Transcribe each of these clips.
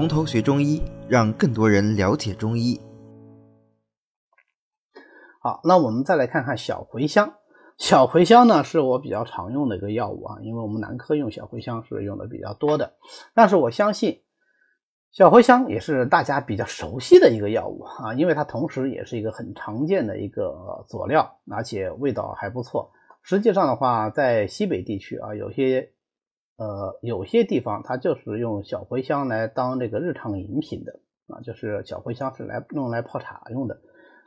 从头学中医，让更多人了解中医。好，那我们再来看看小茴香。小茴香呢，是我比较常用的一个药物啊，因为我们男科用小茴香是用的比较多的。但是我相信，小茴香也是大家比较熟悉的一个药物啊，因为它同时也是一个很常见的一个佐料，而且味道还不错。实际上的话，在西北地区啊，有些呃有些地方它就是用小茴香来当这个日常饮品的啊，就是小茴香是来用来泡茶用的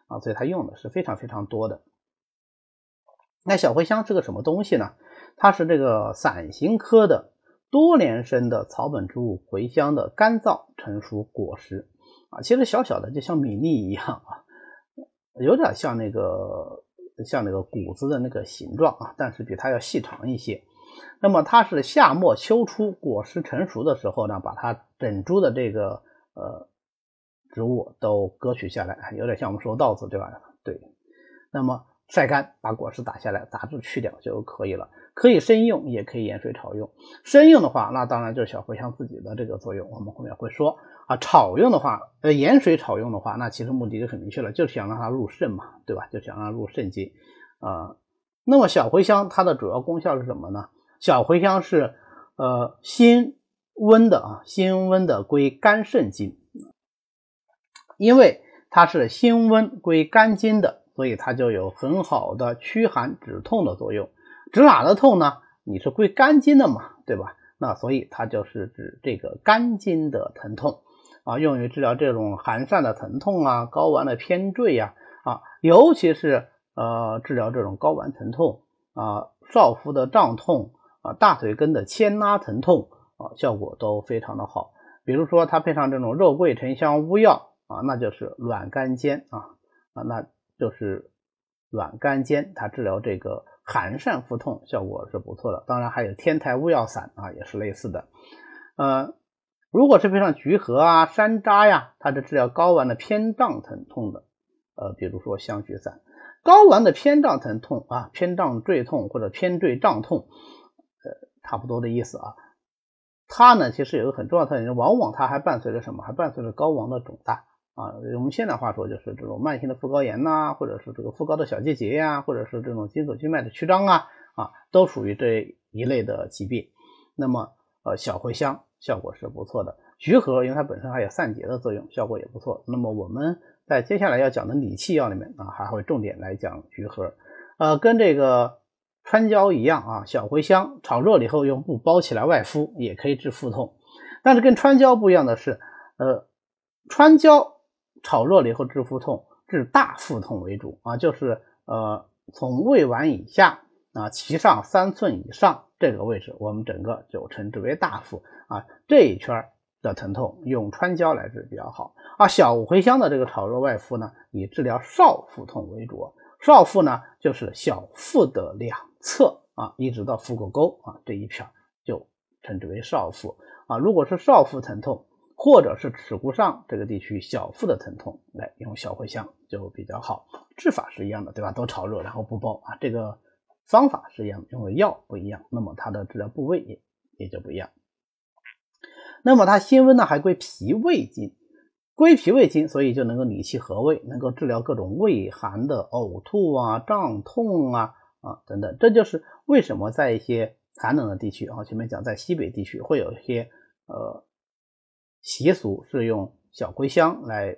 啊，所以它用的是非常非常多的。那小茴香是个什么东西呢？它是这个伞形科的多年生的草本植物茴香的干燥成熟果实啊，其实小小的就像米粒一样啊，有点像那个像那个谷子的那个形状啊，但是比它要细长一些。那么它是夏末秋初果实成熟的时候呢，把它整株的这个呃植物都割取下来，有点像我们说稻子对吧？对，那么。晒干，把果实打下来，杂质去掉就可以了。可以生用，也可以盐水炒用。生用的话，那当然就是小茴香自己的这个作用，我们后面会说啊。炒用的话，呃，盐水炒用的话，那其实目的就很明确了，就是想让它入肾嘛，对吧？就想让它入肾经啊。那么小茴香它的主要功效是什么呢？小茴香是呃辛温的啊，辛温的归肝肾经，因为它是辛温归肝经的。所以它就有很好的驱寒止痛的作用，止哪的痛呢？你是归肝经的嘛，对吧？那所以它就是指这个肝经的疼痛啊，用于治疗这种寒疝的疼痛啊、睾丸的偏坠呀啊，尤其是呃治疗这种睾丸疼痛啊、少腹的胀痛啊、大腿根的牵拉疼痛啊，效果都非常的好。比如说它配上这种肉桂、沉香、乌药啊，那就是软甘煎啊啊那。就是软甘煎，它治疗这个寒疝腹痛效果是不错的。当然还有天台乌药散啊，也是类似的。呃，如果是配上橘核啊、山楂呀，它是治疗睾丸的偏胀疼痛的。呃，比如说香橘散，睾丸的偏胀疼痛啊，偏胀坠痛或者偏坠胀痛，差不多的意思啊。它呢，其实有个很重要特点，往往它还伴随着什么？还伴随着睾丸的肿大。啊，我们现代话说就是这种慢性的副睾炎呐，或者是这个副睾的小结节呀，或者是这种筋索筋脉的曲张啊，啊，都属于这一类的疾病。那么，呃，小茴香效果是不错的，橘核因为它本身还有散结的作用，效果也不错。那么我们在接下来要讲的理气药里面啊，还会重点来讲橘核。呃，跟这个川椒一样啊，小茴香炒热了以后用布包起来外敷，也可以治腹痛。但是跟川椒不一样的是，呃，川椒。炒热了以后治腹痛，治大腹痛为主啊，就是呃从胃脘以下啊脐上三寸以上这个位置，我们整个就称之为大腹啊这一圈的疼痛用川椒来治比较好啊。小茴香的这个炒热外敷呢，以治疗少腹痛为主，少腹呢就是小腹的两侧啊，一直到腹股沟啊这一片就称之为少腹啊。如果是少腹疼痛。或者是耻骨上这个地区小腹的疼痛，来用小茴香就比较好。治法是一样的，对吧？都炒热然后不包啊，这个方法是一样的，用的药不一样，那么它的治疗部位也也就不一样。那么它辛温呢，还归脾胃经，归脾胃经，所以就能够理气和胃，能够治疗各种胃寒的呕吐啊、胀痛啊啊等等。这就是为什么在一些寒冷的地区啊，前面讲在西北地区会有一些呃。习俗是用小茴香来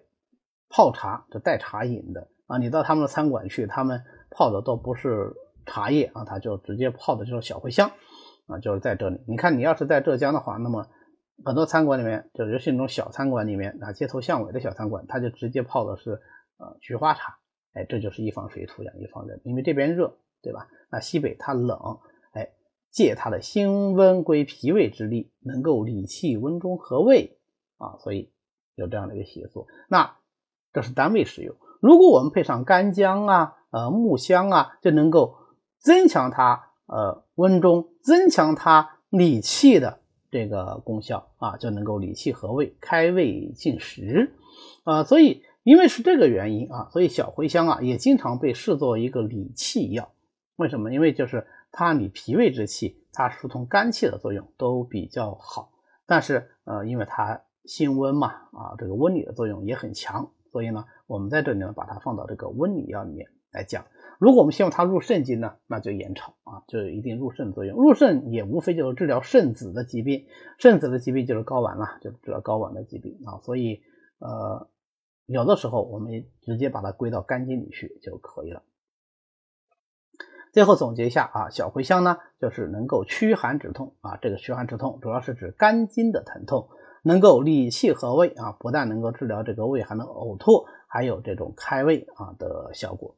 泡茶，就代茶饮的啊。你到他们的餐馆去，他们泡的都不是茶叶啊，他就直接泡的就是小茴香啊。就是在这里，你看，你要是在浙江的话，那么很多餐馆里面，就尤其那种小餐馆里面啊，街头巷尾的小餐馆，他就直接泡的是呃菊花茶。哎，这就是一方水土养一方人，因为这边热，对吧？那西北它冷，哎，借它的辛温归脾胃之力，能够理气温中和胃。啊，所以有这样的一个习俗，那这是单位使用。如果我们配上干姜啊、呃木香啊，就能够增强它呃温中，增强它理气的这个功效啊，就能够理气和胃、开胃进食啊。所以因为是这个原因啊，所以小茴香啊也经常被视作一个理气药。为什么？因为就是它理脾胃之气，它疏通肝气的作用都比较好。但是呃，因为它辛温嘛，啊，这个温里的作用也很强，所以呢，我们在这里呢把它放到这个温里药里面来讲。如果我们希望它入肾经呢，那就盐炒啊，就有一定入肾作用。入肾也无非就是治疗肾子的疾病，肾子的疾病就是睾丸了，就治疗睾丸的疾病啊。所以呃，有的时候我们直接把它归到肝经里去就可以了。最后总结一下啊，小茴香呢，就是能够驱寒止痛啊。这个驱寒止痛主要是指肝经的疼痛，能够理气和胃啊，不但能够治疗这个胃寒的呕吐，还有这种开胃啊的效果。